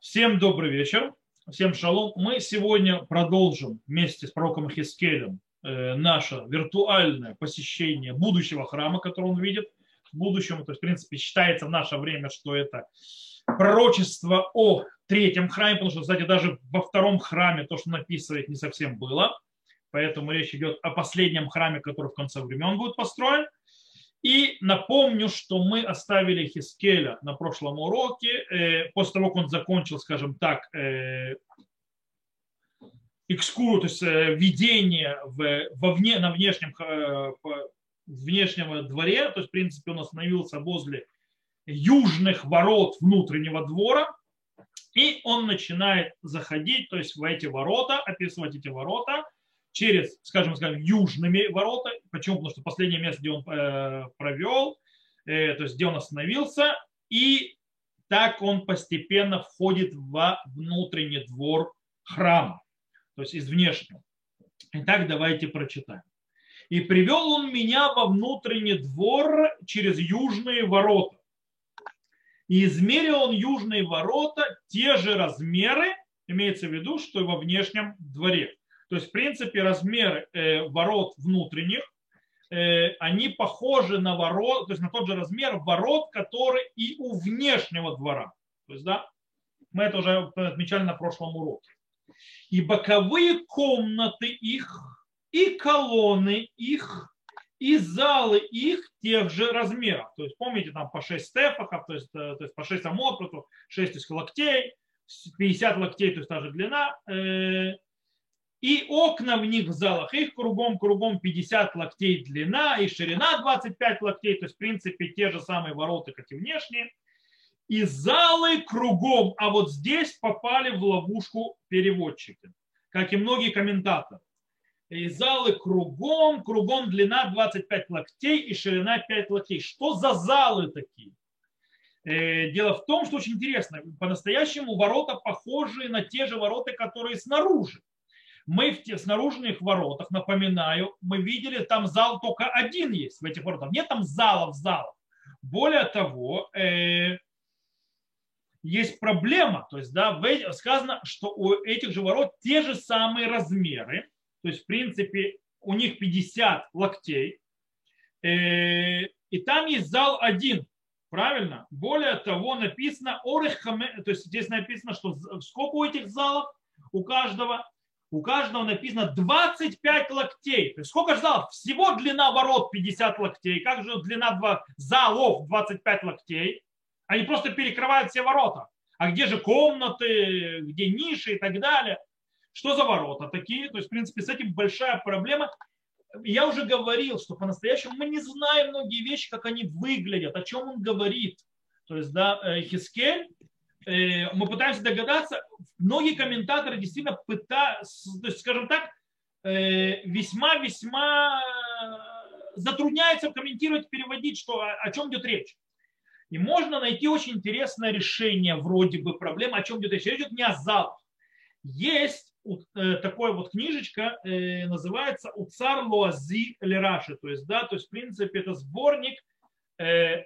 Всем добрый вечер, всем шалом. Мы сегодня продолжим вместе с пророком Хискелем э, наше виртуальное посещение будущего храма, который он видит в будущем. То есть, в принципе, считается в наше время, что это пророчество о третьем храме, потому что, кстати, даже во втором храме то, что написывает, не совсем было. Поэтому речь идет о последнем храме, который в конце времен будет построен. И напомню, что мы оставили Хискеля на прошлом уроке, э, после того, как он закончил, скажем так, э, экскуру, то есть э, введение в, во вне, на внешнем, внешнем дворе, то есть, в принципе, он остановился возле южных ворот внутреннего двора, и он начинает заходить, то есть в эти ворота, описывать эти ворота – через, скажем, скажем, южными ворота. Почему? Потому что последнее место, где он э, провел, э, то есть где он остановился, и так он постепенно входит во внутренний двор храма, то есть из внешнего. Итак, давайте прочитаем. И привел он меня во внутренний двор через южные ворота. И измерил он южные ворота те же размеры, имеется в виду, что и во внешнем дворе. То есть, в принципе, размер э, ворот внутренних, э, они похожи на ворот, то есть на тот же размер ворот, который и у внешнего двора. То есть, да, мы это уже отмечали на прошлом уроке. И боковые комнаты их, и колонны их, и залы их тех же размеров. То есть, помните, там по 6 стефаков, то есть, э, то есть по 6 амот, 6 из локтей, 50 локтей, то есть та же длина, и окна в них в залах, их кругом-кругом 50 локтей длина и ширина 25 локтей, то есть в принципе те же самые ворота, как и внешние. И залы кругом, а вот здесь попали в ловушку переводчики, как и многие комментаторы. И залы кругом, кругом длина 25 локтей и ширина 5 локтей. Что за залы такие? Э, дело в том, что очень интересно, по-настоящему ворота похожи на те же ворота, которые снаружи. Мы в тех снаружных воротах, напоминаю, мы видели, там зал только один есть в этих воротах. Нет там залов, залов. Более того, э, есть проблема. То есть, да, сказано, что у этих же ворот те же самые размеры. То есть, в принципе, у них 50 локтей. Э, и там есть зал один. Правильно? Более того, написано, то есть здесь написано, что сколько у этих залов у каждого? У каждого написано 25 локтей. То есть сколько же залов? Всего длина ворот 50 локтей. Как же длина два залов 25 локтей? Они просто перекрывают все ворота. А где же комнаты, где ниши и так далее? Что за ворота такие? То есть, в принципе, с этим большая проблема. Я уже говорил, что по-настоящему мы не знаем многие вещи, как они выглядят, о чем он говорит. То есть, да, э, Хискель мы пытаемся догадаться, многие комментаторы действительно пытаются, то есть, скажем так, весьма-весьма э, затрудняются комментировать, переводить, что, о чем идет речь. И можно найти очень интересное решение вроде бы проблемы, о чем идет речь. Идет не о залах. Есть э, такая вот книжечка, называется «Уцар Луази Лераши». То есть, да, то есть, в принципе, это сборник Э,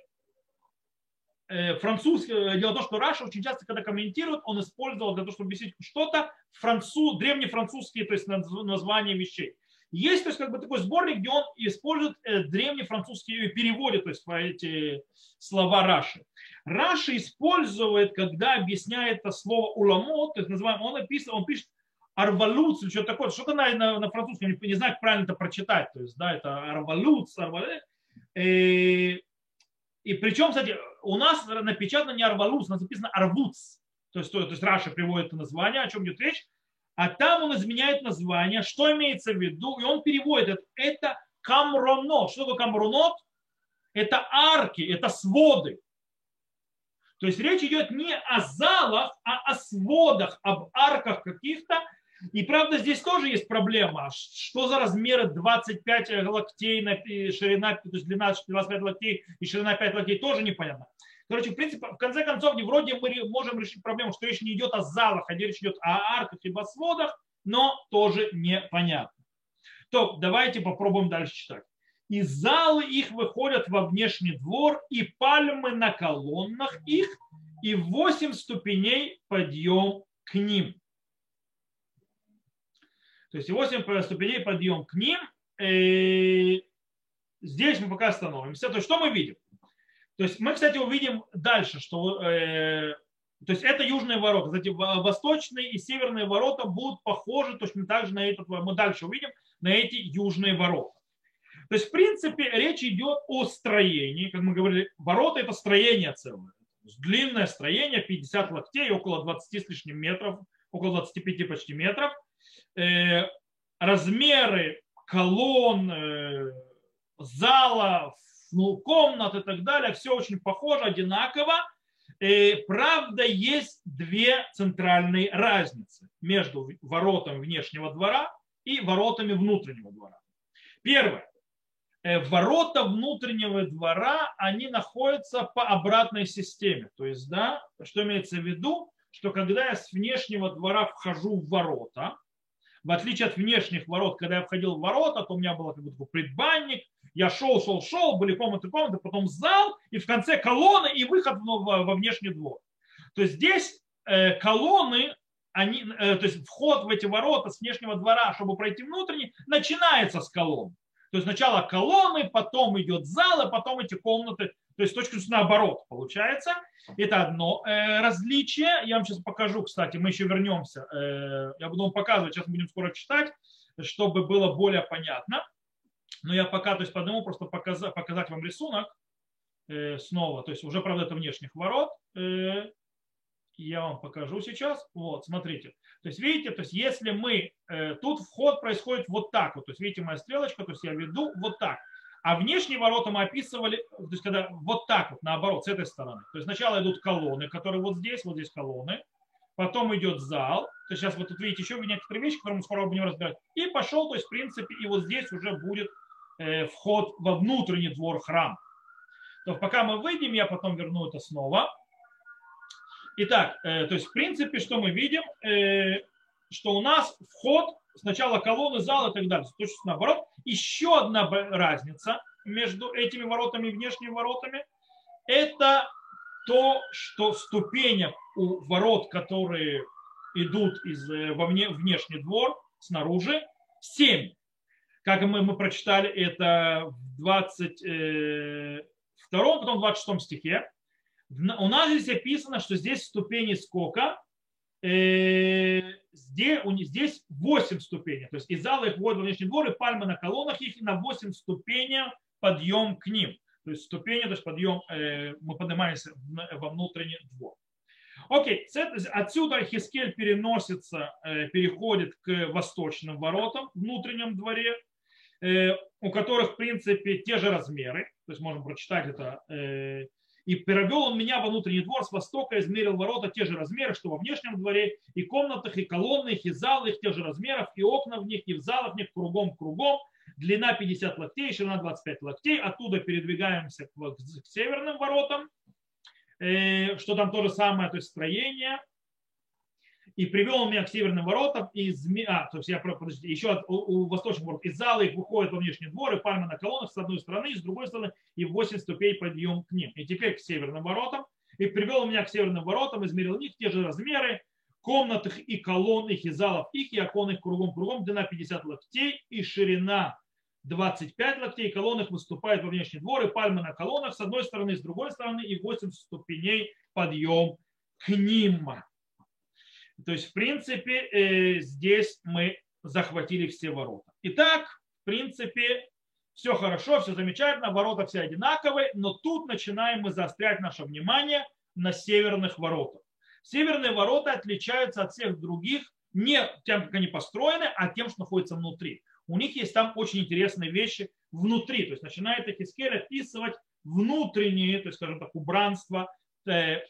французский, э, дело в том, что Раша очень часто, когда комментирует, он использовал для того, чтобы объяснить что-то, француз, древнефранцузские то есть названия вещей. Есть то есть, как бы такой сборник, где он использует э, древнефранцузские переводы, то есть эти слова Раши. Раши использует, когда объясняет это слово уламот, то есть называем, он, описывает, он пишет арвалуц или что-то такое, что-то на, на, на французском, не, не знаю, как правильно это прочитать, то есть, да, это арвалуц, арвалуц. И, и причем, кстати, у нас напечатано не арвалус, у нас написано арвуц. То есть, то, то есть Раша приводит это название, о чем идет речь. А там он изменяет название, что имеется в виду, и он переводит это, это камроно. Что такое камронот? Это арки, это своды. То есть речь идет не о залах, а о сводах, об арках каких-то, и правда, здесь тоже есть проблема. Что за размеры 25 локтей, на ширина, то есть длина 25 локтей и ширина 5 локтей, тоже непонятно. Короче, в принципе, в конце концов, вроде мы можем решить проблему, что речь не идет о залах, а речь идет о арках либо сводах, но тоже непонятно. То давайте попробуем дальше читать. И залы их выходят во внешний двор, и пальмы на колоннах их, и 8 ступеней подъем к ним. То есть 8 ступеней подъем к ним. И э, здесь мы пока остановимся. То есть что мы видим? То есть мы, кстати, увидим дальше, что э, то есть это южные ворота. Кстати, восточные и северные ворота будут похожи точно так же на этот, мы дальше увидим, на эти южные ворота. То есть, в принципе, речь идет о строении. Как мы говорили, ворота это строение целое. Длинное строение, 50 локтей, около 20 с лишним метров, около 25 почти метров. Э, размеры колонн, э, зала, ну, комнат и так далее, все очень похоже, одинаково. И, э, правда, есть две центральные разницы между воротами внешнего двора и воротами внутреннего двора. Первое. Ворота внутреннего двора, они находятся по обратной системе. То есть, да, что имеется в виду, что когда я с внешнего двора вхожу в ворота, в отличие от внешних ворот, когда я входил в ворота, то у меня был как такой предбанник, я шел, шел, шел, были комнаты, комнаты, потом зал, и в конце колонны и выход во внешний двор. То есть здесь э, колонны, они, э, то есть вход в эти ворота с внешнего двора, чтобы пройти внутренний, начинается с колонн. То есть сначала колонны, потом идет зал, а потом эти комнаты. То есть точка наоборот получается. Это одно э, различие. Я вам сейчас покажу, кстати, мы еще вернемся. Э, я буду вам показывать, сейчас будем скоро читать, чтобы было более понятно. Но я пока, то есть по одному просто показать, показать вам рисунок э, снова. То есть уже, правда, это внешних ворот я вам покажу сейчас. Вот, смотрите. То есть, видите, то есть, если мы, тут вход происходит вот так вот. То есть, видите, моя стрелочка, то есть, я веду вот так. А внешние ворота мы описывали, то есть, когда вот так вот, наоборот, с этой стороны. То есть, сначала идут колонны, которые вот здесь, вот здесь колонны. Потом идет зал. То есть, сейчас вот тут видите еще некоторые вещи, которые мы скоро будем разбирать. И пошел, то есть, в принципе, и вот здесь уже будет э, вход во внутренний двор храма. То пока мы выйдем, я потом верну это снова. Итак, э, то есть в принципе, что мы видим, э, что у нас вход сначала колонны, зал и так далее. То есть наоборот. Еще одна разница между этими воротами и внешними воротами, это то, что ступени у ворот, которые идут из, э, во вне, внешний двор, снаружи, 7. Как мы, мы прочитали это в 22, потом в 26 стихе у нас здесь описано, что здесь ступени сколько? Э, здесь, здесь 8 ступеней. То есть из зала их вводят во внешний двор, и пальмы на колоннах их на 8 ступеней подъем к ним. То есть ступени, то есть подъем, э, мы поднимаемся во внутренний двор. Окей, отсюда Хискель переносится, э, переходит к восточным воротам, внутреннем дворе, у которых, в принципе, те же размеры. То есть можем прочитать это и перевел он меня во внутренний двор с востока, измерил ворота те же размеры, что во внешнем дворе, и комнатах, и колонных, и залы их те же размеров, и окна в них, и в залах в них кругом-кругом. Длина 50 локтей, ширина 25 локтей. Оттуда передвигаемся к, к северным воротам, э, что там то же самое, то есть строение и привел меня к северным воротам, и зме... а, то есть я, подождите, еще от, у, у восточных ворот, из зала их выходят во внешний двор, и пальмы на колоннах с одной стороны, и с другой стороны, и 8 ступей подъем к ним. И теперь к северным воротам, и привел меня к северным воротам, измерил них те же размеры, комнат их и колонн их, и залов их, и окон их кругом-кругом, длина 50 локтей, и ширина 25 локтей, колонн их выступает во внешний двор, и пальмы на колоннах с одной стороны, с другой стороны, и 8 ступеней подъем к ним. То есть, в принципе, э, здесь мы захватили все ворота. Итак, в принципе, все хорошо, все замечательно, ворота все одинаковые, но тут начинаем мы заострять наше внимание на северных воротах. Северные ворота отличаются от всех других не тем, как они построены, а тем, что находится внутри. У них есть там очень интересные вещи внутри. То есть начинает Эхискель описывать внутренние, то есть, скажем так, убранство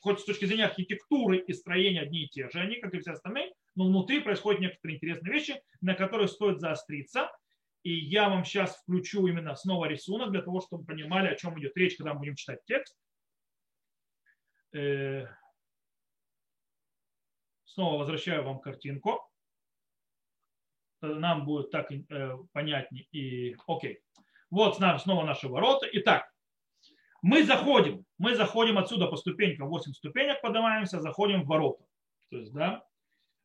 хоть с точки зрения архитектуры и строения одни и те же, они, как и все остальные, но внутри происходят некоторые интересные вещи, на которые стоит заостриться. И я вам сейчас включу именно снова рисунок для того, чтобы понимали, о чем идет речь, когда мы будем читать текст. Э, снова возвращаю вам картинку. Нам будет так э, понятнее и окей. Вот снова наши ворота. Итак, Мы заходим, мы заходим отсюда по ступенькам, 8 ступенек поднимаемся, заходим в ворота, то есть, да,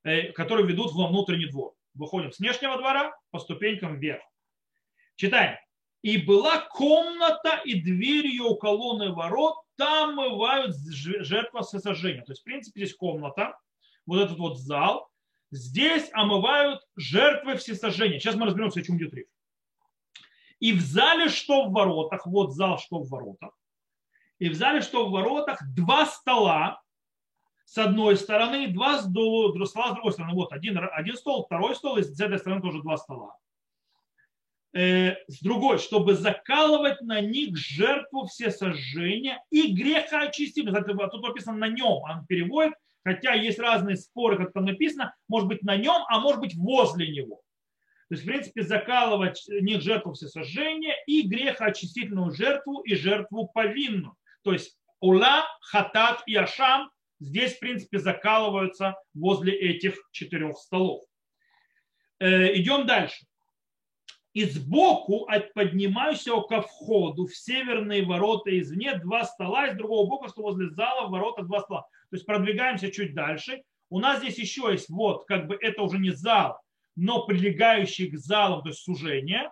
э, которые ведут во внутренний двор. Выходим с внешнего двора по ступенькам вверх. Читаем. И была комната и дверь ее у колонны ворот, там мывают жертва сожжения. То есть, в принципе, здесь комната, вот этот вот зал, здесь омывают жертвы всесожжения. Сейчас мы разберемся, о чем идет речь. И в зале, что в воротах, вот зал, что в воротах, и в зале, что в воротах, два стола с одной стороны, два стола с другой стороны. Вот один, один стол, второй стол, и с этой стороны тоже два стола. Э, с другой, чтобы закалывать на них жертву все сожжения и греха очистили. Тут написано на нем, он переводит, хотя есть разные споры, как там написано, может быть на нем, а может быть возле него. То есть, в принципе, закалывать них жертву все сожжения и грехоочистительную жертву и жертву повинную. То есть ула, хатат и ашам здесь, в принципе, закалываются возле этих четырех столов. Э, идем дальше и сбоку от поднимающего ко входу в северные ворота извне два стола, и с другого бока, что возле зала в воротах два стола. То есть продвигаемся чуть дальше. У нас здесь еще есть, вот, как бы это уже не зал, но прилегающий к залам, то есть сужение.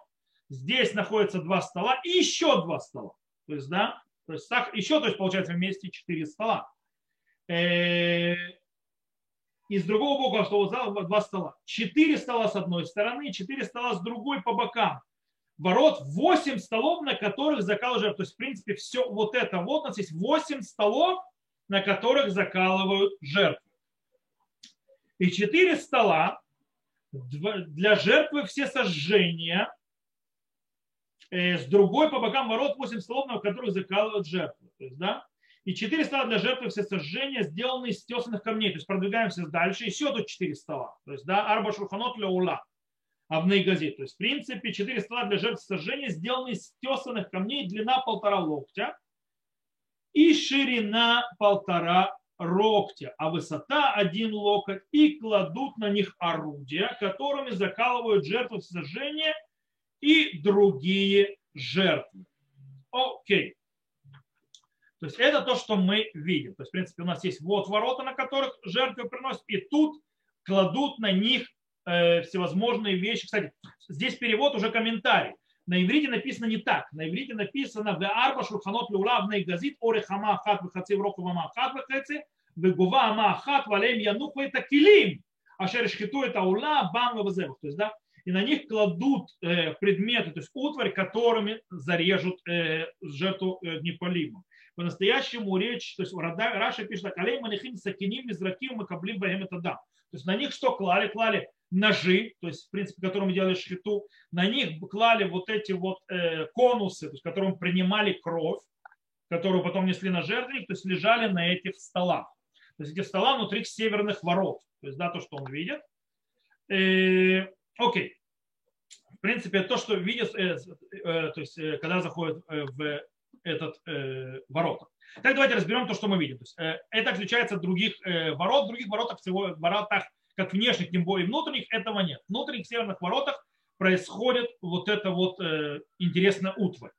Здесь находятся два стола и еще два стола. То есть, да, то есть еще, то есть получается вместе четыре стола. Э, и с другого бока что зала два стола. Четыре стола с одной стороны, четыре стола с другой по бокам. Ворот восемь столов, на которых закалывают. То есть, в принципе, все вот это вот у нас есть восемь столов, на которых закалывают жертвы. И четыре стола для жертвы все сожжения. Э, с другой по бокам ворот восемь столов, на которых закалывают жертвы. То есть, да, и четыре стола для жертвы все сожжения сделаны из тесанных камней. То есть продвигаемся дальше. Еще тут четыре стола. То есть, да, арба шурханот для ула. Авней газет. То есть, в принципе, четыре стола для жертв сожжения сделаны из тесанных камней, длина полтора локтя и ширина полтора локтя, а высота один локоть, и кладут на них орудия, которыми закалывают жертвы сожжения и другие жертвы. Окей. То есть это то, что мы видим. То есть, в принципе, у нас есть вот ворота, на которых жертвы приносят, и тут кладут на них э, всевозможные вещи. Кстати, здесь перевод уже комментарий. На иврите написано не так. На иврите написано в арба шурханот люла в газит орехама хат вихаци в року вама хат вихаци вегува ама хат валем януху это килим. А шеришхиту это ула бам То есть, да, и на них кладут э, предметы, то есть утварь, которыми зарежут э, жертву э, непалиму по-настоящему речь, то есть Раша пишет так, алей манихим сакиним бахем это да. То есть на них что клали? Клали ножи, то есть, в принципе, которым делали шхиту, на них клали вот эти вот э, конусы, то есть, которым принимали кровь, которую потом несли на жертвенник, то есть лежали на этих столах. То есть эти стола внутри северных ворот. То есть, да, то, что он видит. Окей. В принципе, то, что видит, э, э, то есть, э, когда заходит в этот э, ворота. Так давайте разберем то, что мы видим. То есть, э, это отличается от других э, ворот. В других воротах всего воротах, как внешних, тем более внутренних, этого нет. В внутренних северных воротах происходит вот это вот э, интересная утварь.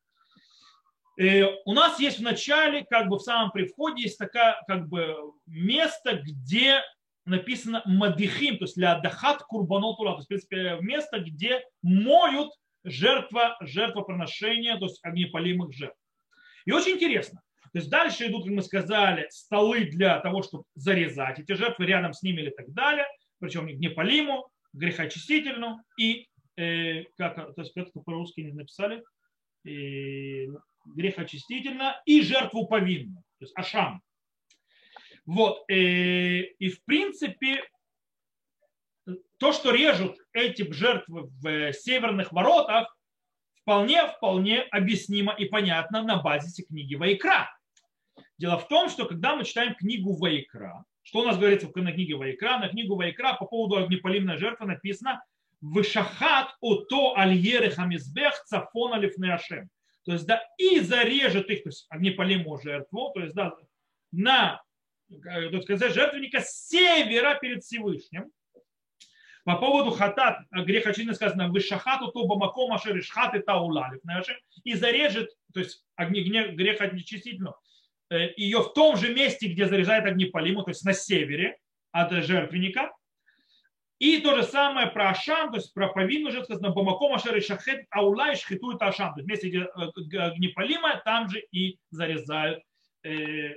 Э, у нас есть в начале, как бы в самом при входе, есть такое как бы место, где написано мадихим, то есть для дахат курбанотула, то есть, в принципе, место, где моют жертва, жертвоприношения, то есть огнепалимых жертв. И очень интересно. То есть дальше идут, как мы сказали, столы для того, чтобы зарезать эти жертвы рядом с ними или так далее. Причем не полиму, грехочистительную и, э, как, то есть как по-русски не написали, и, грехочистительно и жертву повинную, то есть ашам. Вот. Э, и в принципе, то, что режут эти жертвы в северных воротах, вполне, вполне объяснимо и понятно на базисе книги Вайкра. Дело в том, что когда мы читаем книгу Вайкра, что у нас говорится в книге Вайкра? На книгу Вайкра по поводу огнепалимной жертвы написано «Вышахат ото альеры хамизбех цафон алифнеашем». То есть, да, и зарежет их, то есть огнепалимую жертву, то есть, да, на, так сказать, жертвенника с севера перед Всевышним. По поводу хатат, грех очевидно сказано, вышахату то бамаком ашер шхаты таулалив, и зарежет, то есть грех очистительно, э, ее в том же месте, где заряжает огнепалиму, то есть на севере от жертвенника, и то же самое про Ашам, то есть про повинную уже сказано, Бамаком Ашер и Шахет Аула и Шхитует Ашам. То есть вместе, где огнепалимое, там же и зарезают э,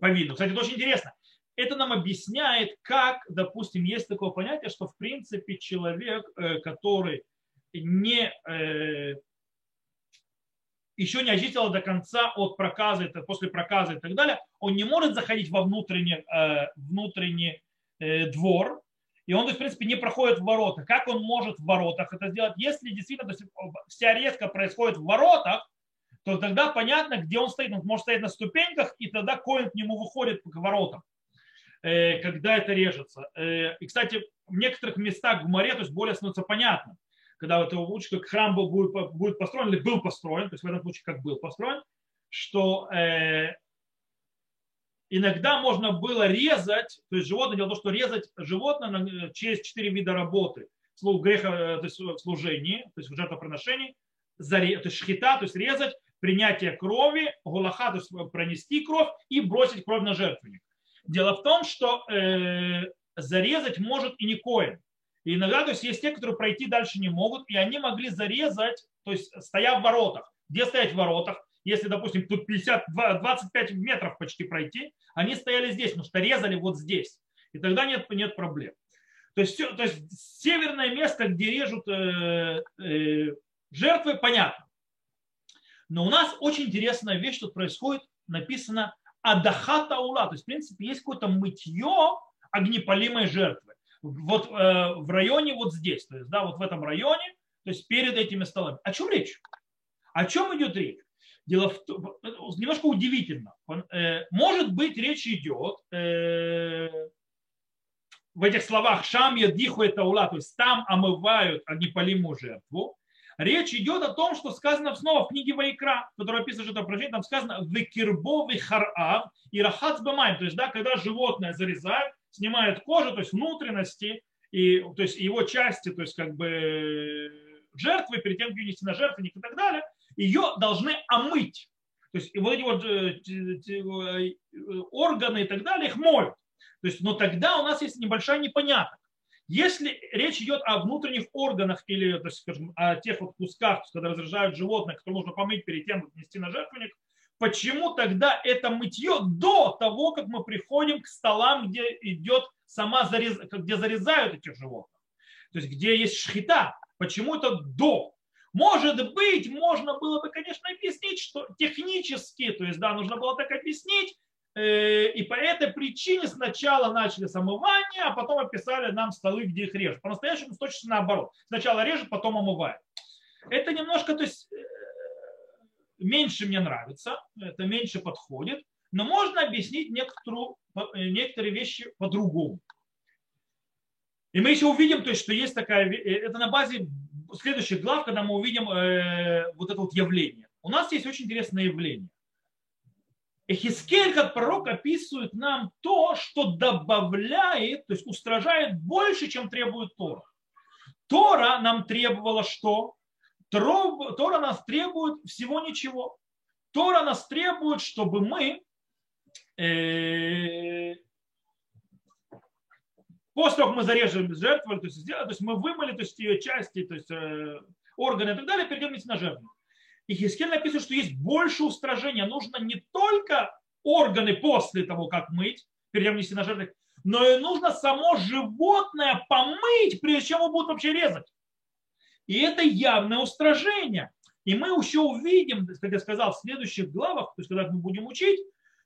повинную. Кстати, это очень интересно. Это нам объясняет, как, допустим, есть такое понятие, что в принципе человек, э, который не, э, еще не очистил до конца от проказа, после проказа и так далее, он не может заходить во внутренний, э, внутренний двор, и он, в принципе, не проходит в ворота. Как он может в воротах это сделать? Если действительно то есть, вся резка происходит в воротах, то тогда понятно, где он стоит. Он может стоять на ступеньках, и тогда коин к нему выходит к воротам, э, когда это режется. Э, и, кстати, в некоторых местах в море, то есть более становится понятно, когда вот лучше как храм был, будет, будет построен или был построен, то есть в этом случае как был построен, что э, иногда можно было резать, то есть животное, дело в том, что резать животное через четыре вида работы. Греха, то есть в служении, то есть в жертвоприношении, то есть шхита, то есть резать, принятие крови, гулаха, то есть пронести кровь и бросить кровь на жертвенник. Дело в том, что э, зарезать может и не коин. И иногда то есть, есть те, которые пройти дальше не могут, и они могли зарезать, то есть стоя в воротах. Где стоять в воротах? если, допустим, тут 50, 25 метров почти пройти, они стояли здесь, потому что резали вот здесь. И тогда нет, нет проблем. То есть, то есть северное место, где режут э, э, жертвы, понятно. Но у нас очень интересная вещь тут происходит, написано адахата ула, то есть, в принципе, есть какое-то мытье огнепалимой жертвы. Вот э, в районе вот здесь, то есть, да, вот в этом районе, то есть перед этими столами. О чем речь? О чем идет речь? Дело в том, немножко удивительно. Э, может быть, речь идет э, в этих словах «шам ядиху это ула», то есть там омывают огнепалимую жертву. Речь идет о том, что сказано снова в книге Вайкра, которая описывает это прожение, там сказано «векирбовый харав и рахац бамайм», то есть да, когда животное зарезают, снимают кожу, то есть внутренности, и, то есть его части, то есть как бы жертвы, перед тем, как унести на жертвенник и так далее – ее должны омыть. То есть вот эти вот э, э, органы и так далее, их моют. То есть, но тогда у нас есть небольшая непонятность. Если речь идет о внутренних органах или, то есть, скажем, о тех вот кусках, когда разряжают животных, которые нужно помыть перед тем, как нести на жертвенник, почему тогда это мытье до того, как мы приходим к столам, где идет сама зарез... где зарезают этих животных, то есть где есть шхита, почему это до? Может быть, можно было бы, конечно, объяснить, что технически, то есть, да, нужно было так объяснить, и по этой причине сначала начали с омывания, а потом описали нам столы, где их режут. По-настоящему точно наоборот. Сначала режут, потом омывают. Это немножко, то есть, э, меньше мне нравится, это меньше подходит, но можно объяснить некоторую, э, некоторые вещи по-другому. И мы еще увидим, то есть, что есть такая, это на базе следующих глав, когда мы увидим э, вот это вот явление. У нас есть очень интересное явление. Эхискель, как пророк, описывает нам то, что добавляет, то есть устражает больше, чем требует Тора. Тора нам требовала что? Тора нас требует всего ничего. Тора нас требует, чтобы мы э, После того, как мы зарежем жертву, то есть, сделали, то есть мы вымыли то есть, ее части, то есть э, органы и так далее, перейдем на жертву. И Хискель написано, что есть больше устражения. Нужно не только органы после того, как мыть, перейдем нести на жертву, но и нужно само животное помыть, прежде чем его будут вообще резать. И это явное устражение. И мы еще увидим, как я сказал, в следующих главах, то есть когда мы будем учить,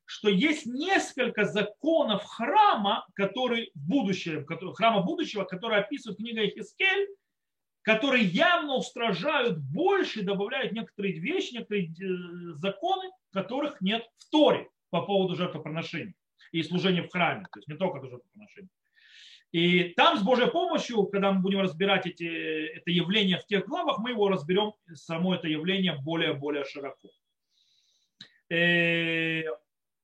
что есть несколько законов храма, которые в храма будущего, которые описывает книга Ихискель, которые явно устражают больше, добавляют некоторые вещи, некоторые э, законы, которых нет в Торе по поводу жертвоприношений и служения в храме, то есть не только это жертвоприношение. И там с Божьей помощью, когда мы будем разбирать эти, это явление в тех главах, мы его разберем, само это явление более-более широко. Э,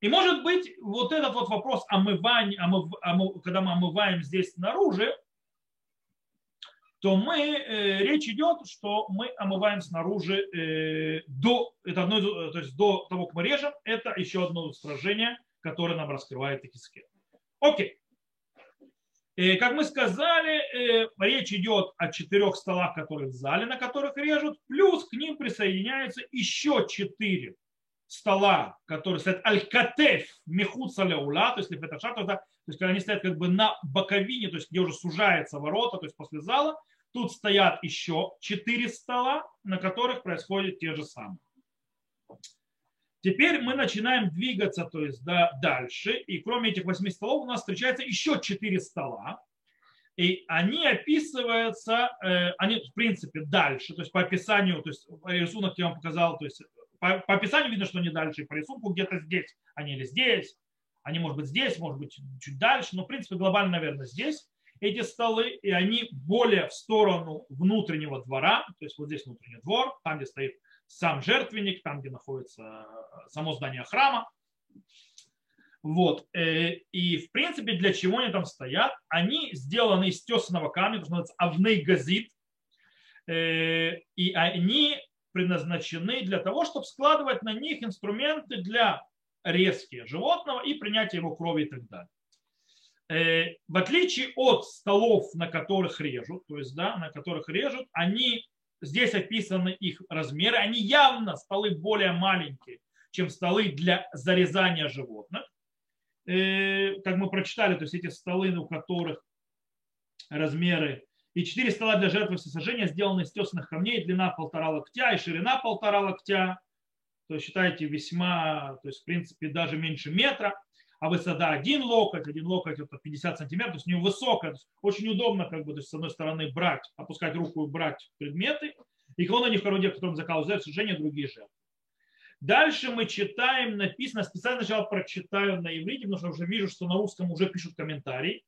и может быть, вот этот вот вопрос омывания, омыв, омыв, когда мы омываем здесь снаружи, то мы, э, речь идет, что мы омываем снаружи э, до, это одно, то есть до того, как мы режем, это еще одно сражение, которое нам раскрывает Ихискель. Окей. И, как мы сказали, э, речь идет о четырех столах, которые в зале, на которых режут, плюс к ним присоединяются еще четыре стола, которые стоят аль-катеф мехут саляула, то есть лефеташа, то есть когда они стоят как бы на боковине, то есть где уже сужается ворота, то есть после зала, тут стоят еще четыре стола, на которых происходит те же самые. Теперь мы начинаем двигаться то есть, да, дальше, и кроме этих восьми столов у нас встречается еще четыре стола, и они описываются, э, они в принципе дальше, то есть по описанию, то есть рисунок я вам показал, то есть по, описанию видно, что они дальше, по рисунку где-то здесь, они или здесь, они может быть здесь, может быть чуть дальше, но в принципе глобально, наверное, здесь эти столы, и они более в сторону внутреннего двора, то есть вот здесь внутренний двор, там, где стоит сам жертвенник, там, где находится э, само здание храма. Вот. Э, и, в принципе, для чего они там стоят? Они сделаны из тесаного камня, то, что называется авней газит. Э, и они предназначены для того, чтобы складывать на них инструменты для резки животного и принятия его крови и так далее. В отличие от столов, на которых режут, то есть, да, на которых режут, они Здесь описаны их размеры. Они явно столы более маленькие, чем столы для зарезания животных. Э, как мы прочитали, то есть эти столы, у которых размеры и четыре стола для жертвы всесожжения сделаны из тесных камней, длина полтора локтя и ширина полтора локтя. То есть считайте весьма, то есть в принципе даже меньше метра а высота один локоть, один локоть это 50 сантиметров, то есть невысокая, очень удобно как бы, то есть, с одной стороны брать, опускать руку и брать предметы, и кого на них в котором заказывают сожжение, другие жертвы. Дальше мы читаем, написано, специально сначала прочитаю на иврите, потому что уже вижу, что на русском уже пишут комментарии.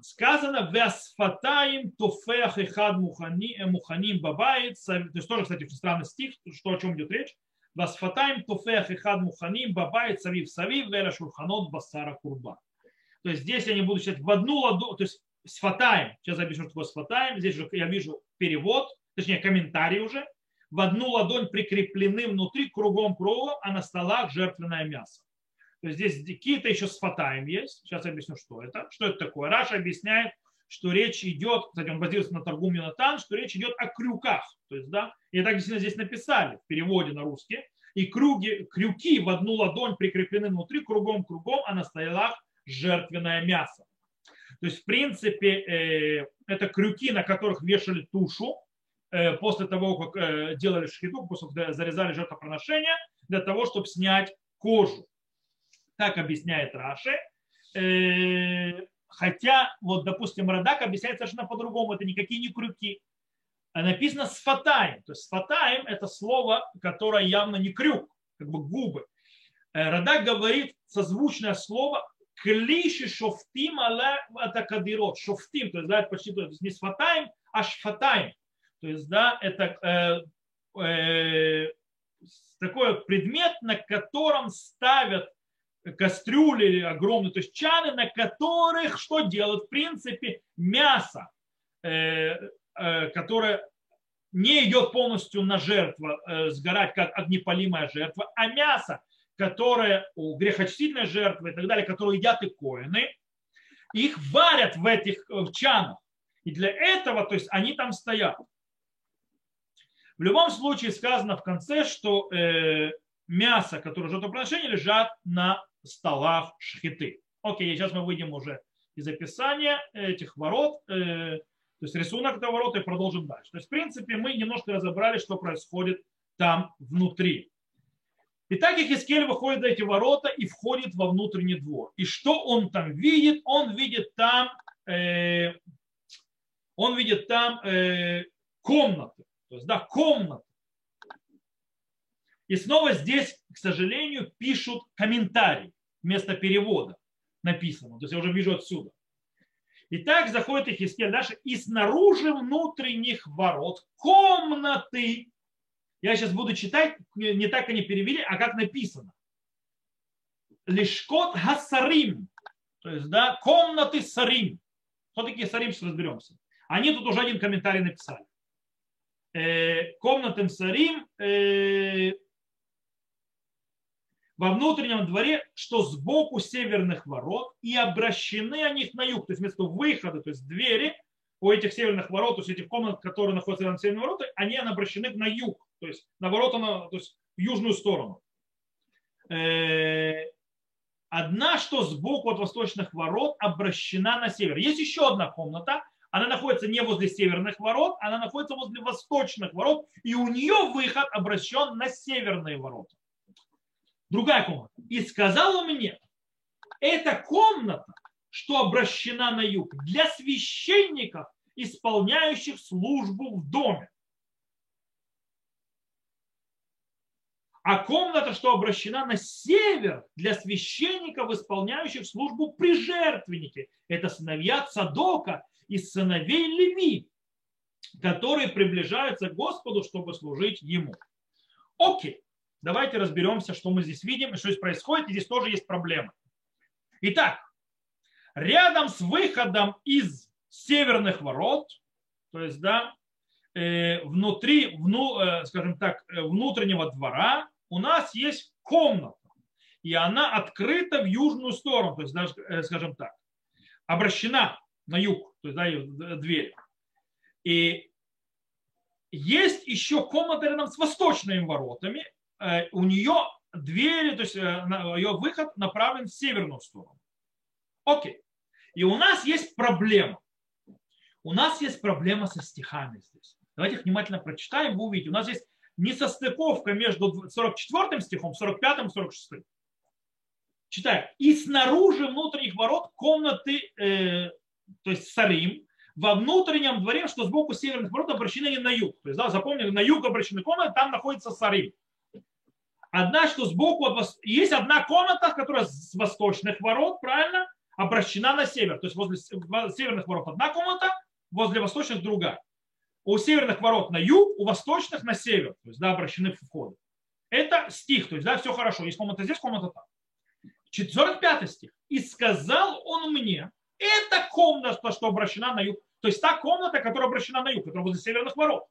Сказано «Вясфатаим туфех и хад муханим бабает». То есть тоже, кстати, странный стих, что о чем идет речь. Васфатаем туфех и хад муханим бабает савив савив вера шурханот басара курба. То есть здесь я не буду читать в одну ладу, то есть сфатаем, сейчас я объясню, что такое сфатаем, здесь уже я вижу перевод, точнее комментарий уже, в одну ладонь прикреплены внутри кругом круга, а на столах жертвенное мясо. То есть здесь какие-то еще сфатаем есть. Сейчас я объясню, что это. Что это такое? Раша объясняет, что речь идет, кстати, он базируется на торгум Юнатан, что речь идет о крюках. То есть, да, и так действительно здесь написали в переводе на русский. И круги, крюки в одну ладонь прикреплены внутри, кругом-кругом, а на стоялах жертвенное мясо. То есть, в принципе, э, это крюки, на которых вешали тушу э, после того, как э, делали шхиту, после того, как зарезали жертвоприношение, для того, чтобы снять кожу. Так объясняет Раши. Хотя, вот, допустим, Радак объясняет совершенно по-другому. Это никакие не крюки. А написано сфатаем. То есть сфатаем это слово, которое явно не крюк, как бы губы. Э, Радак говорит созвучное слово клиши шофтим аля атакадирот. Шофтим, то есть да, это почти то есть не сфатаем, а шфатаем. То есть да, это э, э, такой предмет, на котором ставят кастрюли огромные, то есть чаны, на которых что делают? В принципе, мясо, э, э, которое не идет полностью на жертву, э, сгорать как огнепалимая жертва, а мясо, которое у грехочтительной жертвы и так далее, которые едят и коины, их варят в этих в чанах. И для этого, то есть они там стоят. В любом случае сказано в конце, что э, мясо, которое жертвоприношение, лежат на столах шхиты. Окей, сейчас мы выйдем уже из описания этих ворот, э, то есть рисунок этого ворота и продолжим дальше. То есть, в принципе, мы немножко разобрали, что происходит там внутри. Итак, Ихискель выходит за эти ворота и входит во внутренний двор. И что он там видит? Он видит там, э, он видит там э, комнаты. То есть, да, комнаты. И снова здесь, к сожалению, пишут комментарий вместо перевода написано. То есть я уже вижу отсюда. Итак, заходит Ихискель дальше, и снаружи внутренних ворот комнаты. Я сейчас буду читать, не так они перевели, а как написано. Лишкот хасарим. То есть, да, комнаты сарим. Кто такие сарим, сейчас разберемся. Они тут уже один комментарий написали. Э, комнатам сарим э, во внутреннем дворе, что сбоку северных ворот, и обращены они на юг, то есть вместо выхода, то есть двери у этих северных ворот, то есть этих комнат, которые находятся на северных воротах, они обращены на юг, то есть на ворота, на, то есть в южную сторону. Э, одна, что сбоку от восточных ворот обращена на север. Есть еще одна комната, она находится не возле северных ворот, она находится возле восточных ворот, и у нее выход обращен на северные ворота другая комната. И сказал он мне, эта комната, что обращена на юг, для священников, исполняющих службу в доме. А комната, что обращена на север, для священников, исполняющих службу при жертвеннике. Это сыновья Цадока и сыновей Леви, которые приближаются к Господу, чтобы служить Ему. Окей. Давайте разберемся, что мы здесь видим и что здесь происходит. И здесь тоже есть проблемы. Итак, рядом с выходом из северных ворот, то есть, да, э, внутри, вну, э, скажем так, э, внутреннего двора у нас есть комната. И она открыта в южную сторону, то есть, даже, скажем так, обращена на юг, то есть, да, дверь. И есть еще комната рядом с восточными воротами, у нее двери, то есть э, ее выход направлен в северную сторону. Окей. И у нас есть проблема. У нас есть проблема со стихами здесь. Давайте их внимательно прочитаем, вы увидите. У нас есть несостыковка между 44 стихом, 45 и 46. Читаем. И снаружи внутренних ворот комнаты, э, то есть сарим, во внутреннем дворе, что сбоку северных ворот обращены на юг. То есть, да, запомнили, на юг обращены комнаты, там находится сарим. Одна, что сбоку есть одна комната, которая с восточных ворот, правильно, обращена на север. То есть возле северных ворот одна комната, возле восточных другая. У северных ворот на юг, у восточных на север. То есть, да, обращены входы. Это стих, то есть, да, все хорошо. Есть комната здесь, комната там. 45 стих. И сказал он мне, это комната, что обращена на юг. То есть та комната, которая обращена на юг, которая возле северных ворот.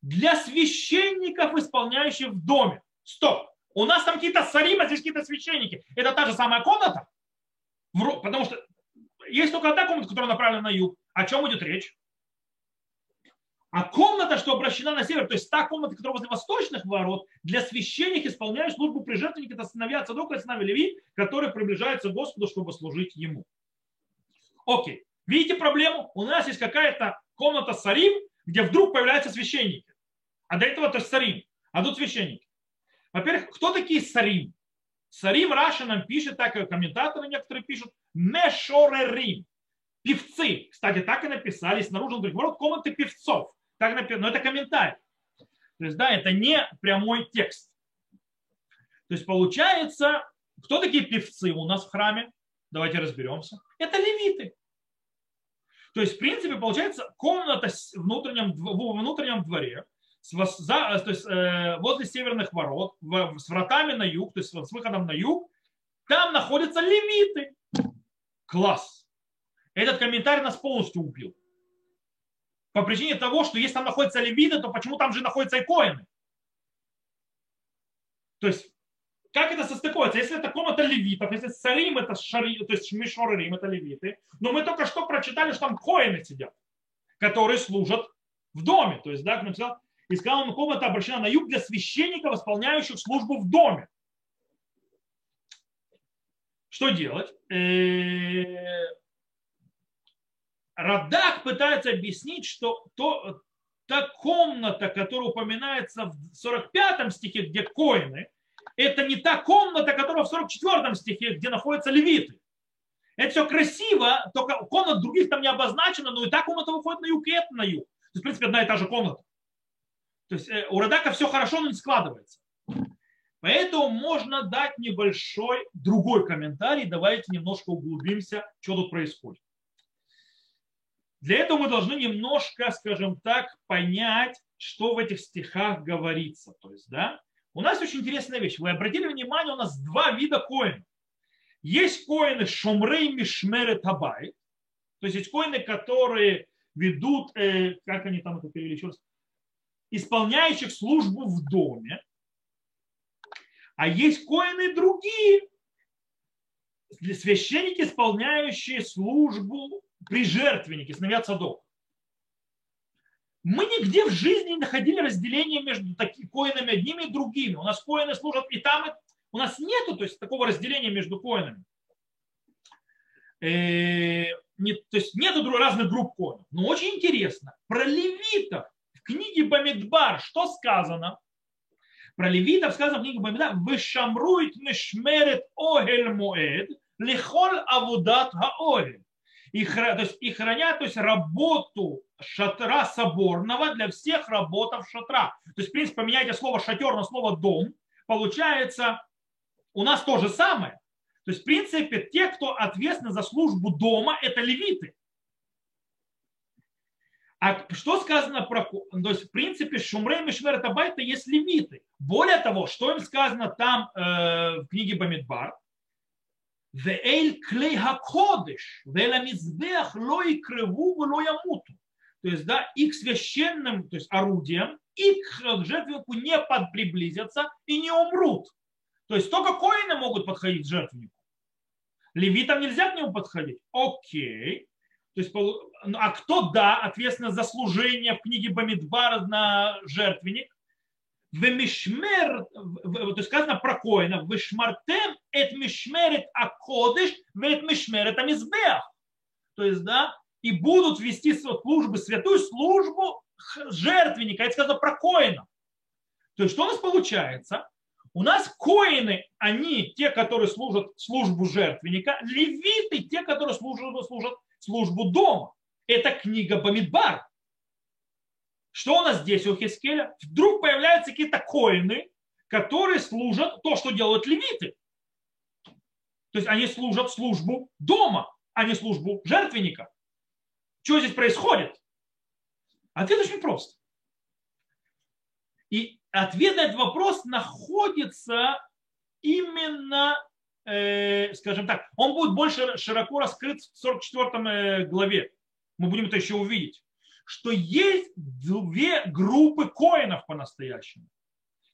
Для священников, исполняющих в доме. Стоп. У нас там какие-то сарима, здесь какие-то священники. Это та же самая комната? Потому что есть только одна комната, которая направлена на юг. О чем идет речь? А комната, что обращена на север, то есть та комната, которая возле восточных ворот, для священников, исполняющих службу при жертвеннике, это сыновья Цадока и сыновья Леви, которые приближаются к Господу, чтобы служить Ему. Окей. Видите проблему? У нас есть какая-то комната Сарим, где вдруг появляются священники. А до этого то есть Сарим. А тут священники. Во-первых, кто такие сарим? Сарим Раша нам пишет, так и комментаторы некоторые пишут, мешорерим. Певцы. Кстати, так и написали снаружи внутри ворот комнаты певцов. Так написано, но это комментарий. То есть, да, это не прямой текст. То есть, получается, кто такие певцы у нас в храме? Давайте разберемся. Это левиты. То есть, в принципе, получается, комната в внутреннем, в внутреннем дворе, за, то есть, э, возле северных ворот, в, с вратами на юг, то есть с выходом на юг, там находятся левиты. Класс. Этот комментарий нас полностью убил. По причине того, что если там находятся левиты, то почему там же находятся и коины? То есть, как это состыкуется? Если это комната левитов, если царим это шари, то есть мишорим это левиты, но мы только что прочитали, что там коины сидят, которые служат в доме. То есть, да, как написал, и ему, комната обращена на юг для священников, исполняющих службу в доме. Что делать? Э, Радак пытается объяснить, что то, та комната, которая упоминается в 45 стихе, где коины, это не та комната, которая в 44 стихе, где находятся левиты. Это все красиво, только комнат других там не обозначено, но и та комната выходит на юг, и это на юг. То есть, в принципе, одна и та же комната. То есть э, у Радака все хорошо, но не складывается. Поэтому можно дать небольшой другой комментарий. Давайте немножко углубимся, что тут происходит. Для этого мы должны немножко, скажем так, понять, что в этих стихах говорится. То есть, да, у нас очень интересная вещь. Вы обратили внимание, у нас два вида коинов. Есть коины шумрей мишмеры табай, то есть есть коины, которые ведут, э, как они там это перевели еще раз, исполняющих службу в доме, а есть коины другие, священники, исполняющие службу при жертвеннике, сыновья Цадок. Мы нигде в жизни не находили разделения между такими коинами одними и другими. У нас коины служат и там, и у нас нету то есть, такого разделения между коинами. Э, не, то есть нету разных групп коинов. Но очень интересно, про левитов книге Бамидбар что сказано? Про левитов сказано в книге Бамидбар, «Вышамрует мешмерет огель моэд, лихол авудат хаогель» и, то есть, и хранят то есть, работу шатра соборного для всех работов шатра. То есть, в принципе, поменяйте слово шатер на слово дом, получается у нас то же самое. То есть, в принципе, те, кто ответственны за службу дома, это левиты. А что сказано про... То есть, в принципе, Шумрей и Мишмер Табайта есть левиты. Более того, что им сказано там э, в книге Бамидбар? Веэль клей хакодыш, лой крыву лой амуту. То есть, да, их священным то есть, орудием, их к жертвеннику не приблизятся и не умрут. То есть только коины могут подходить к жертвеннику. Левитам нельзя к нему подходить. Окей. То есть, ну, а кто, да, ответственно за служение в книге Бамидбар на жертвенник? Вемишмер, то есть сказано про коина, вишмартем эт мишмерет акодыш, вет мишмерет амизбех. То есть, да, и будут вести службу, святую службу жертвенника. Это сказано про коина. То есть, что у нас получается? У нас коины, они те, которые служат службу жертвенника, левиты, те, которые служат, служат службу дома. Это книга Бамидбар. Что у нас здесь у Хискеля? Вдруг появляются какие-то коины, которые служат то, что делают левиты. То есть они служат службу дома, а не службу жертвенника. Что здесь происходит? Ответ очень прост. И ответ на этот вопрос находится именно, скажем так, он будет больше широко раскрыт в 44 э, главе. Мы будем это еще увидеть что есть две группы коинов по-настоящему.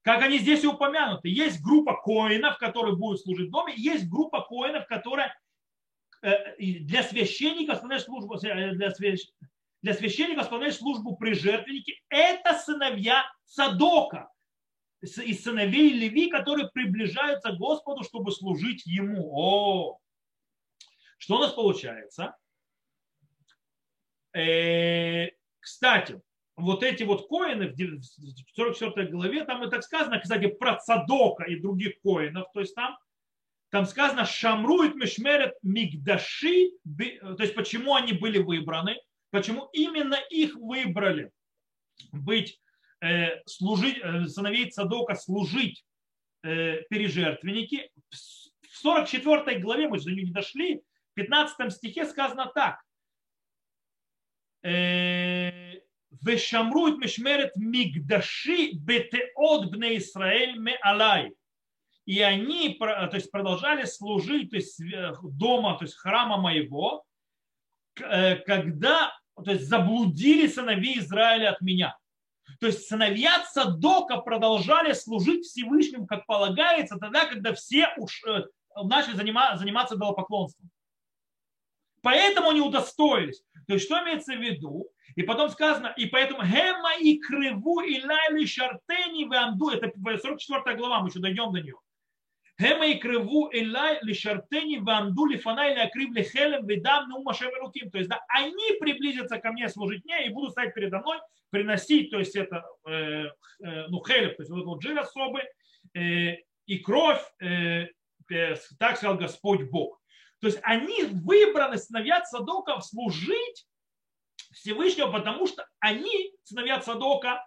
Как они здесь и упомянуты. Есть группа коинов, которые будут служить в доме, есть группа коинов, которая э, для священника исполняет службу, э, для, свящ... для священника исполняет службу при жертвеннике. Это сыновья Садока, из сыновей Леви, которые приближаются к Господу, чтобы служить Ему. О! Что у нас получается? Э, кстати, вот эти вот коины в 44 главе, там и так сказано, кстати, про Цадока и других коинов, то есть там, там сказано Шамрует Мишмерет Мигдаши, то есть почему они были выбраны, почему именно их выбрали быть, Э, э, служить, сыновей Цадока служить пережертвенники. В 44 главе, мы до нее не дошли, в 15 стихе сказано так. Э, Вешамрует мишмерет мигдаши бетеот бне Исраэль ме алай. И они то есть, продолжали служить то есть, дома, то есть храма моего, когда то есть, заблудили сыновей Израиля от меня. То есть сыновья Садока продолжали служить Всевышним, как полагается, тогда, когда все уж начали заниматься, заниматься идолопоклонством. Поэтому они удостоились. То есть, что имеется в виду? И потом сказано, и поэтому Хема и Криву и Лайли Шартени Ванду, это 44 глава, мы еще дойдем до нее. Хема и Криву и Лайли Шартени Ванду Лифанай Лякрив Лихелем Видам Нумашем Руким. То есть, да, они приблизятся ко мне служить мне и будут стоять передо мной, приносить, то есть это, э, э, ну, хелев, то есть вот этот жир особый, э, и кровь, э, э, так сказал Господь Бог. То есть они выбраны сыновья Садоков служить Всевышнего, потому что они, сыновья Садока,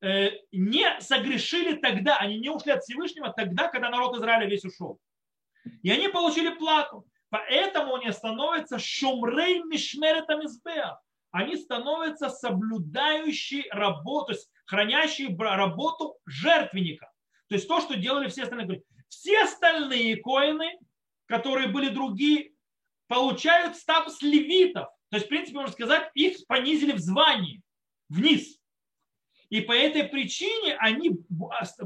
не согрешили тогда, они не ушли от Всевышнего тогда, когда народ Израиля весь ушел. И они получили плату. Поэтому они становятся шумрей мишмеретам избеа. Они становятся соблюдающие работу, то есть хранящие работу жертвенника. То есть то, что делали все остальные. Все остальные коины которые были другие, получают статус левитов. То есть, в принципе, можно сказать, их понизили в звании вниз. И по этой причине они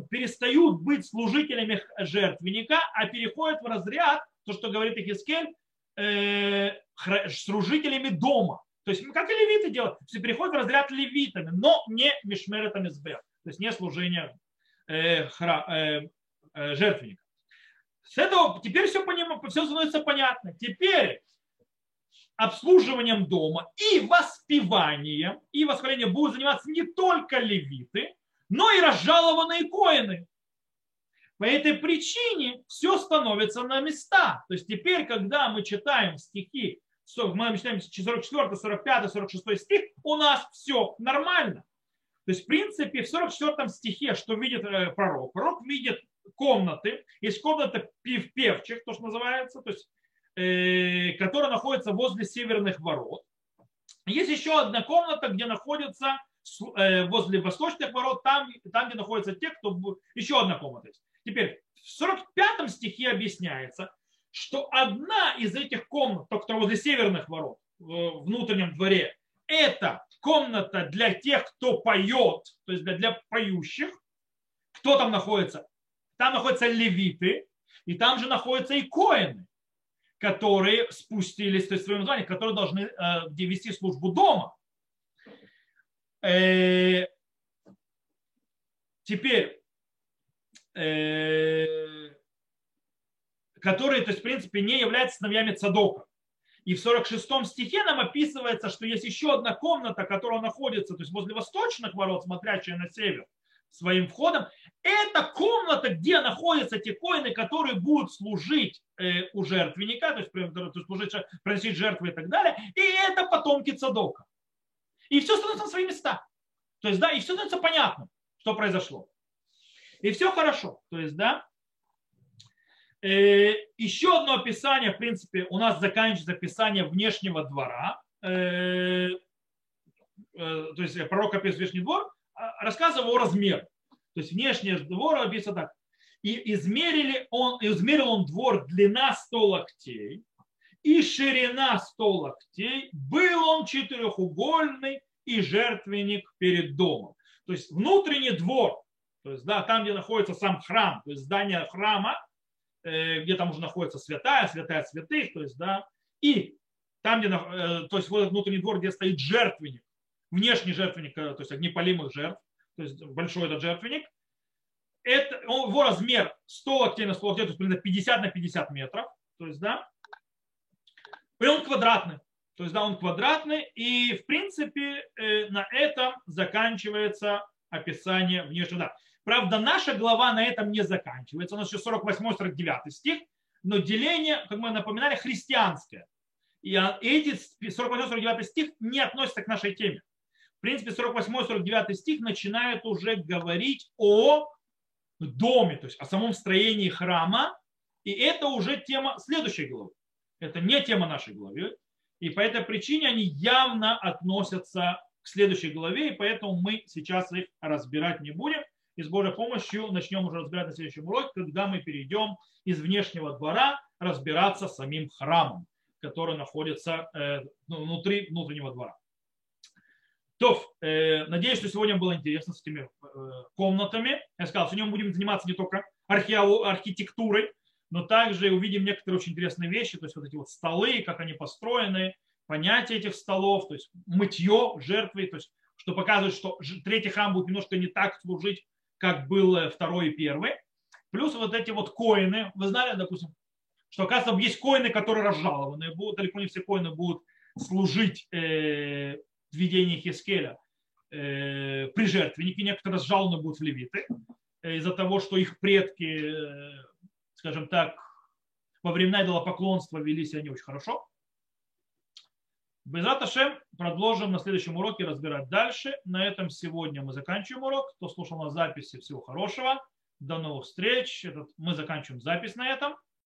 перестают быть служителями жертвенника, а переходят в разряд, то, что говорит Ихискель, э, служителями дома. То есть, как и левиты делают, есть переходят в разряд левитами, но не мишмеретами сбер, то есть не служение э, хра, э, э, жертвенника. С этого теперь все, поним, все становится понятно. Теперь обслуживанием дома и воспеванием, и восхвалением будут заниматься не только левиты, но и разжалованные коины. По этой причине все становится на места. То есть теперь, когда мы читаем стихи, мы читаем 44, 45, 46 стих, у нас все нормально. То есть, в принципе, в 44 стихе, что видит э, пророк? Пророк видит комнаты, есть комната пив певчих, то, что называется, то есть которая находится возле северных ворот. Есть еще одна комната, где находится э, возле восточных ворот, там, там где находятся те, кто... Еще одна комната есть. Теперь в 45 стихе объясняется, что одна из этих комнат, только возле северных ворот, в внутреннем дворе, это комната для тех, кто поет, то есть для, для поющих. Кто там находится? Там находятся левиты, и там же находятся и коины которые спустились, то есть своим званием, которые должны э, вести службу дома. Э, теперь, э, которые, то есть, в принципе, не являются сыновьями Цадока. И в 46 стихе нам описывается, что есть еще одна комната, которая находится то есть возле восточных ворот, смотрящая на север, своим входом. Это комната, где находятся те коины, которые будут служить э, у жертвенника, то есть, то есть служить, приносить жертвы и так далее. И это потомки Цадока. И все становится на свои места. То есть, да, и все становится понятно, что произошло. И все хорошо. То есть, да, э, еще одно описание, в принципе, у нас заканчивается описание внешнего двора. Э, то есть пророк описывает внешний двор, а, рассказывал о размере. То есть внешний двор описано так. И измерили он, измерил он двор длина 100 локтей и ширина 100 локтей. Был он четырехугольный и жертвенник перед домом. То есть внутренний двор, то есть да, там, где находится сам храм, то есть здание храма, э, где там уже находится святая, святая святых, то есть да, и там, где, э, то есть вот внутренний двор, где стоит жертвенник, внешний жертвенник, э, то есть огнепалимых жертв, то есть большой этот жертвенник, это, его размер 100 локтей на 100 локтей, то есть примерно 50 на 50 метров, то есть, да, и он квадратный. То есть, да, он квадратный, и, в принципе, э, на этом заканчивается описание внешнего. Да. Правда, наша глава на этом не заканчивается. У нас еще 48-49 стих, но деление, как мы напоминали, христианское. И а, эти 48-49 стих не относятся к нашей теме. В принципе, 48-49 стих начинает уже говорить о доме, то есть о самом строении храма. И это уже тема следующей главы. Это не тема нашей главы. И по этой причине они явно относятся к следующей главе, и поэтому мы сейчас их разбирать не будем. И с Божьей помощью начнем уже разбирать на следующем уроке, когда мы перейдем из внешнего двора разбираться с самим храмом, который находится э, внутри внутреннего двора. То, э, надеюсь, что сегодня было интересно с этими э, комнатами. Я сказал, сегодня мы будем заниматься не только архитектурой, но также увидим некоторые очень интересные вещи, то есть вот эти вот столы, как они построены, понятие этих столов, то есть мытье жертвы, то есть что показывает, что третий храм будет немножко не так служить, как был э, второй и первый. Плюс вот эти вот коины, вы знали, допустим, что оказывается есть коины, которые разжалованы будут, далеко не все коины будут служить э, видении Хискеля э, при жертвеннике, некоторые сжалны будут в левиты, э, из-за того, что их предки, э, скажем так, во времена идолопоклонства вели себя не очень хорошо. Безат Ашем продолжим на следующем уроке разбирать дальше. На этом сегодня мы заканчиваем урок. Кто слушал на записи, всего хорошего. До новых встреч. Этот, мы заканчиваем запись на этом.